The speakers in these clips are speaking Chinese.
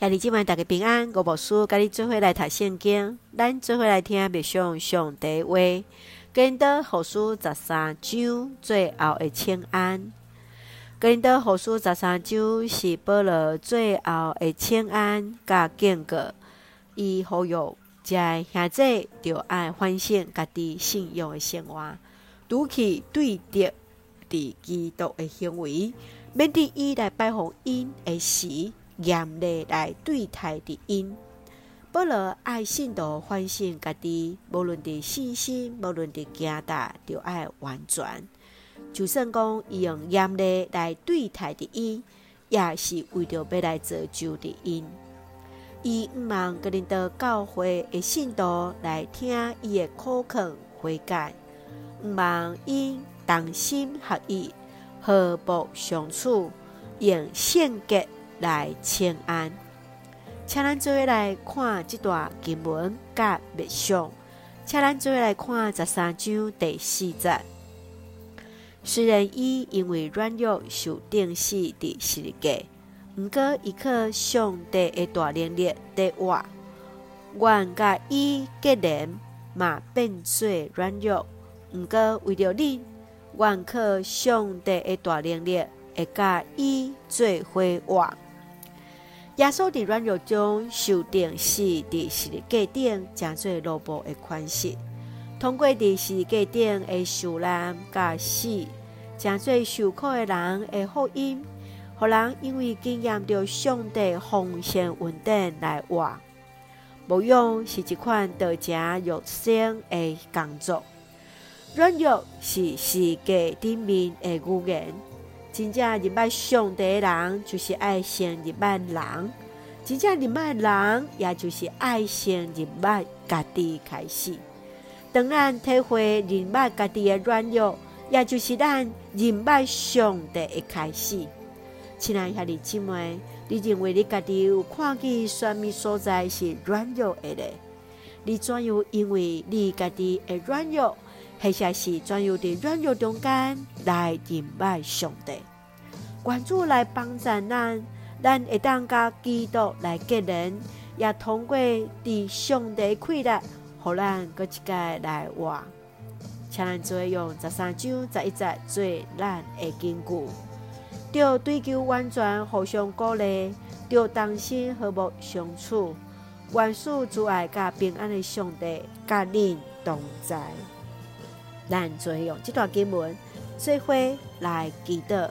兄弟姊妹大家平安，我无事，甲你做伙来读圣经，咱做伙来听默想上帝话。哥林多后书十三章最后的请安。哥林多后书十三章是保罗最后的请安，甲警告，伊呼吁遮个兄弟着爱反省家己信仰的生活，拄去对敌伫基督的行为，免得伊来拜访因的时。严厉来对待的因，保罗爱信徒反省家己，无论伫信心，无论伫行大，就爱完全。就算讲伊用严厉来对待的因，也是为着要来造就的因。伊毋望哥林多教会的信徒来听伊的苦劝悔改，毋望因同心合意，和睦相处，用性格。来请安，请咱做伙来看这段经文甲密相。请咱做伙来看十三章第四节。虽然伊因为软弱受钉死伫十字架，毋过依靠上帝的大能力在活。阮甲伊结连嘛变做软弱，毋过为着恁，阮靠上帝的大能力会甲伊做伙活。耶稣伫软弱中受钉死，伫十字架顶，成做奴仆的款式。通过伫十字架顶的受难甲死，成做受苦的人的福音，互人因为经验着上帝丰盛恩典来活。无用是一款道成肉身的工作，软弱是世界顶面的语言。真正认识上帝的人，就是爱先认识人；真正认识人，也就是爱先认识家己开始。当咱体会认识家己的软弱，也就是咱认识上帝的开始。亲爱兄弟姊妹，你认为你家己有看见什么所在是软弱的呢？你怎样因为你家己的软弱？或者是专有的软弱中间来认识上帝，关注来帮助咱，咱会当甲基督来结人，也通过伫上帝气力，互咱搁一届来活。请咱做用十三章十一节做咱的根据，着追求完全，互相鼓励，着同心和睦相处，愿赐主爱甲平安的上帝甲恁同在。咱做用这段经文，做伙来祈祷。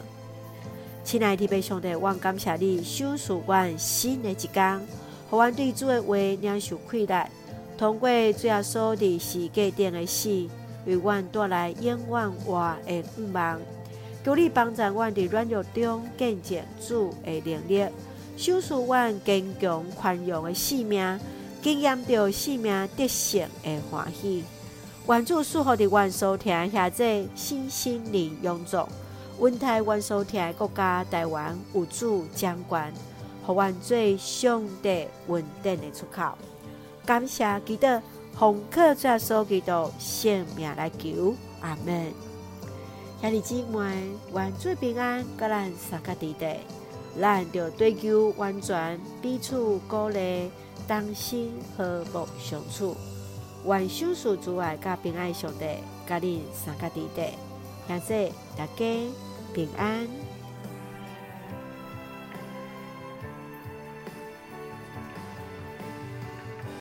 亲爱的弟兄姊妹，我感谢你，赏赐阮新的一天，互阮对主的话领受气力，通过最后所的十字架顶的死，为阮带来永远活的盼望。求你帮助阮伫软弱中见证主的能力，赏赐阮坚强宽容的性命，经验到性命得胜的欢喜。愿主赐福的阮所听下这新心灵永驻，温台阮所听国家台湾有主掌权，互阮做上帝稳定的出口。感谢基督，奉靠主耶稣基督性命来求，阿门。兄弟姊妹，愿主平安，甲咱三脚地地，咱着追求完全，彼此鼓励，同心和睦相处。愿赏赐主爱甲平安上帝，甲恁三脚地地，谢谢大家平安。